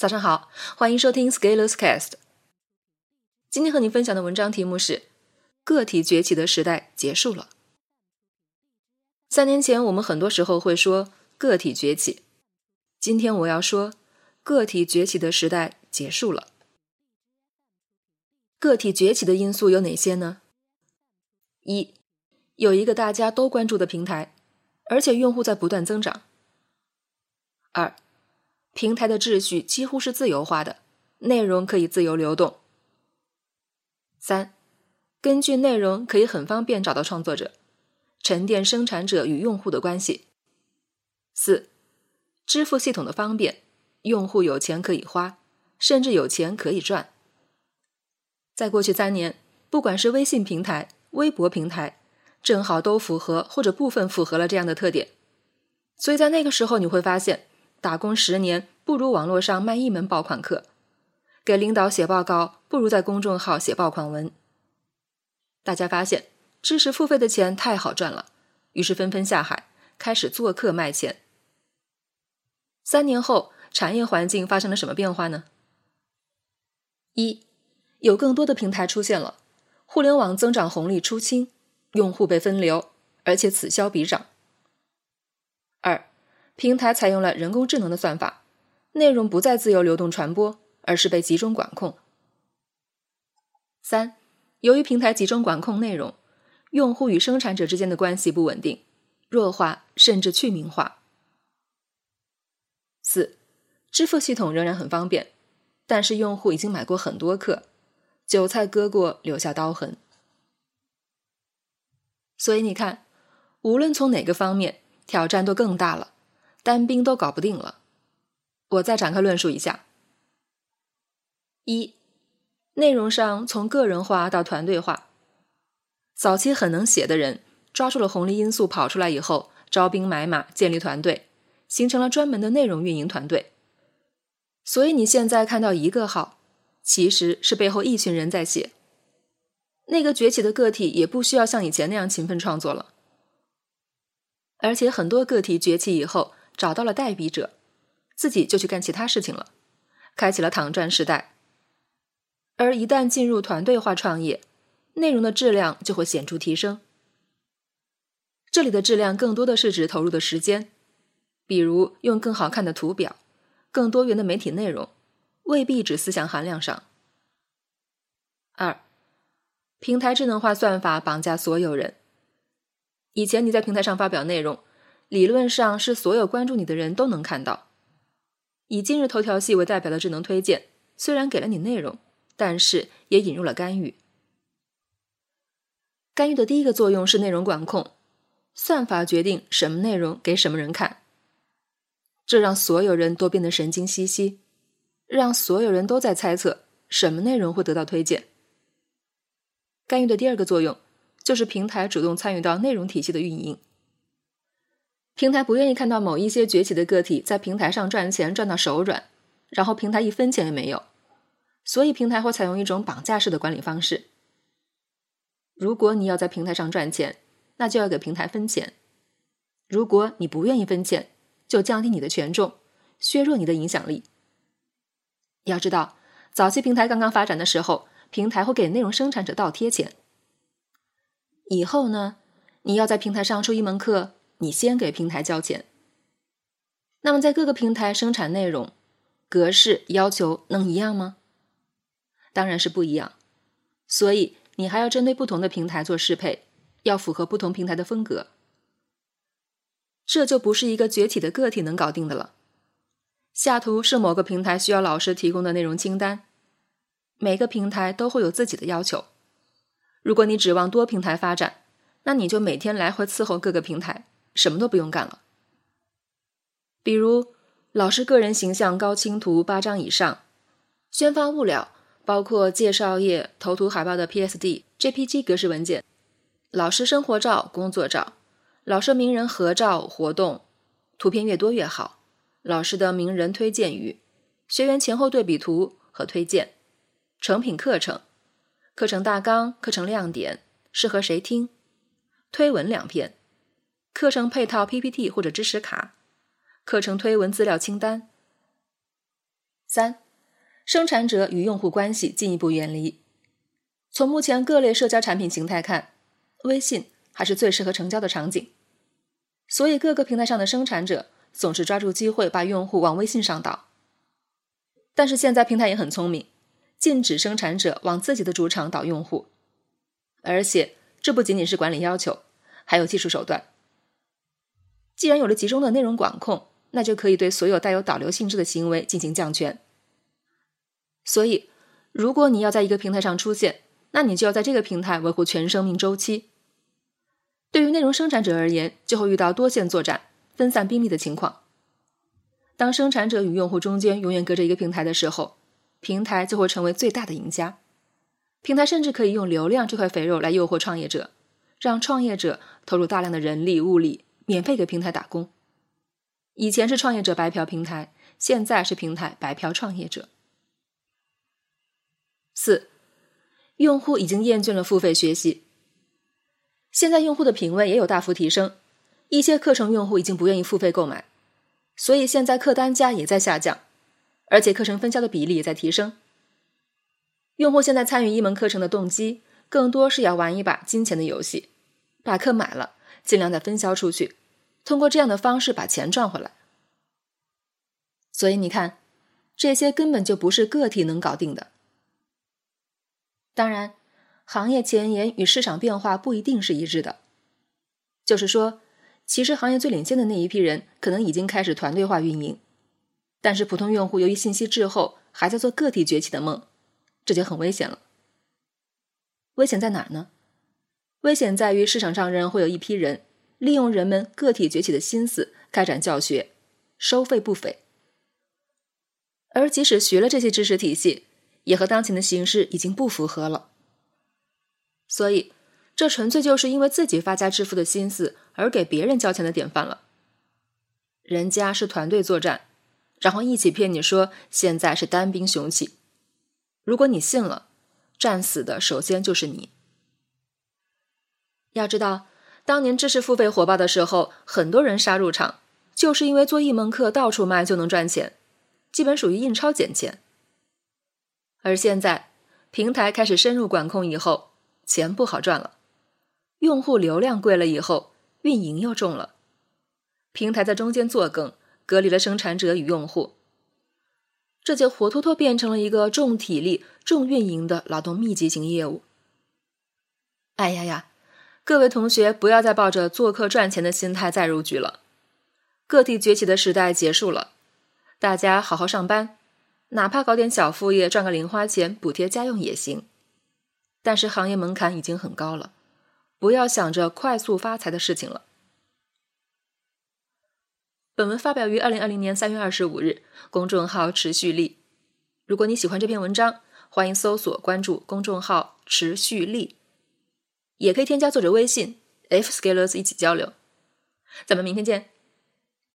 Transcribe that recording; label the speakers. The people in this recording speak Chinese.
Speaker 1: 早上好，欢迎收听 Scalers Cast。今天和您分享的文章题目是“个体崛起的时代结束了”。三年前，我们很多时候会说“个体崛起”，今天我要说“个体崛起的时代结束了”。个体崛起的因素有哪些呢？一，有一个大家都关注的平台，而且用户在不断增长。二。平台的秩序几乎是自由化的，内容可以自由流动。三，根据内容可以很方便找到创作者，沉淀生产者与用户的关系。四，支付系统的方便，用户有钱可以花，甚至有钱可以赚。在过去三年，不管是微信平台、微博平台，正好都符合或者部分符合了这样的特点。所以在那个时候，你会发现。打工十年不如网络上卖一门爆款课，给领导写报告不如在公众号写爆款文。大家发现知识付费的钱太好赚了，于是纷纷下海，开始做课卖钱。三年后，产业环境发生了什么变化呢？一，有更多的平台出现了，互联网增长红利出清，用户被分流，而且此消彼长。平台采用了人工智能的算法，内容不再自由流动传播，而是被集中管控。三，由于平台集中管控内容，用户与生产者之间的关系不稳定、弱化甚至去名化。四，支付系统仍然很方便，但是用户已经买过很多课，韭菜割过留下刀痕。所以你看，无论从哪个方面，挑战都更大了。单兵都搞不定了，我再展开论述一下：一、内容上从个人化到团队化。早期很能写的人抓住了红利因素跑出来以后，招兵买马，建立团队，形成了专门的内容运营团队。所以你现在看到一个号，其实是背后一群人在写。那个崛起的个体也不需要像以前那样勤奋创作了，而且很多个体崛起以后。找到了代笔者，自己就去干其他事情了，开启了躺赚时代。而一旦进入团队化创业，内容的质量就会显著提升。这里的质量更多的是指投入的时间，比如用更好看的图表、更多元的媒体内容，未必指思想含量上。二，平台智能化算法绑架所有人。以前你在平台上发表内容。理论上是所有关注你的人都能看到。以今日头条系为代表的智能推荐，虽然给了你内容，但是也引入了干预。干预的第一个作用是内容管控，算法决定什么内容给什么人看，这让所有人都变得神经兮兮，让所有人都在猜测什么内容会得到推荐。干预的第二个作用就是平台主动参与到内容体系的运营。平台不愿意看到某一些崛起的个体在平台上赚钱赚到手软，然后平台一分钱也没有，所以平台会采用一种绑架式的管理方式。如果你要在平台上赚钱，那就要给平台分钱；如果你不愿意分钱，就降低你的权重，削弱你的影响力。要知道，早期平台刚刚发展的时候，平台会给内容生产者倒贴钱。以后呢，你要在平台上出一门课。你先给平台交钱，那么在各个平台生产内容，格式要求能一样吗？当然是不一样，所以你还要针对不同的平台做适配，要符合不同平台的风格。这就不是一个崛起的个体能搞定的了。下图是某个平台需要老师提供的内容清单，每个平台都会有自己的要求。如果你指望多平台发展，那你就每天来回伺候各个平台。什么都不用干了，比如老师个人形象高清图八张以上，宣发物料包括介绍页、头图、海报的 PSD、JPG 格式文件，老师生活照、工作照，老师名人合照、活动，图片越多越好。老师的名人推荐语、学员前后对比图和推荐，成品课程、课程大纲、课程亮点、适合谁听，推文两篇。课程配套 PPT 或者知识卡，课程推文资料清单。三，生产者与用户关系进一步远离。从目前各类社交产品形态看，微信还是最适合成交的场景。所以各个平台上的生产者总是抓住机会把用户往微信上导。但是现在平台也很聪明，禁止生产者往自己的主场导用户，而且这不仅仅是管理要求，还有技术手段。既然有了集中的内容管控，那就可以对所有带有导流性质的行为进行降权。所以，如果你要在一个平台上出现，那你就要在这个平台维护全生命周期。对于内容生产者而言，就会遇到多线作战、分散兵力的情况。当生产者与用户中间永远隔着一个平台的时候，平台就会成为最大的赢家。平台甚至可以用流量这块肥肉来诱惑创业者，让创业者投入大量的人力物力。免费给平台打工，以前是创业者白嫖平台，现在是平台白嫖创业者。四，用户已经厌倦了付费学习，现在用户的品味也有大幅提升，一些课程用户已经不愿意付费购买，所以现在客单价也在下降，而且课程分销的比例也在提升。用户现在参与一门课程的动机，更多是要玩一把金钱的游戏，把课买了，尽量再分销出去。通过这样的方式把钱赚回来，所以你看，这些根本就不是个体能搞定的。当然，行业前沿与市场变化不一定是一致的。就是说，其实行业最领先的那一批人可能已经开始团队化运营，但是普通用户由于信息滞后，还在做个体崛起的梦，这就很危险了。危险在哪儿呢？危险在于市场上仍然会有一批人。利用人们个体崛起的心思开展教学，收费不菲。而即使学了这些知识体系，也和当前的形势已经不符合了。所以，这纯粹就是因为自己发家致富的心思而给别人交钱的典范了。人家是团队作战，然后一起骗你说现在是单兵雄起。如果你信了，战死的首先就是你。要知道。当年知识付费火爆的时候，很多人杀入场，就是因为做一门课到处卖就能赚钱，基本属于印钞捡钱。而现在平台开始深入管控以后，钱不好赚了，用户流量贵了以后，运营又重了，平台在中间做梗，隔离了生产者与用户，这就活脱脱变成了一个重体力、重运营的劳动密集型业务。哎呀呀！各位同学，不要再抱着做客赚钱的心态再入局了。个体崛起的时代结束了，大家好好上班，哪怕搞点小副业赚个零花钱补贴家用也行。但是行业门槛已经很高了，不要想着快速发财的事情了。本文发表于二零二零年三月二十五日，公众号持续力。如果你喜欢这篇文章，欢迎搜索关注公众号持续力。也可以添加作者微信 f scalers 一起交流，咱们明天见。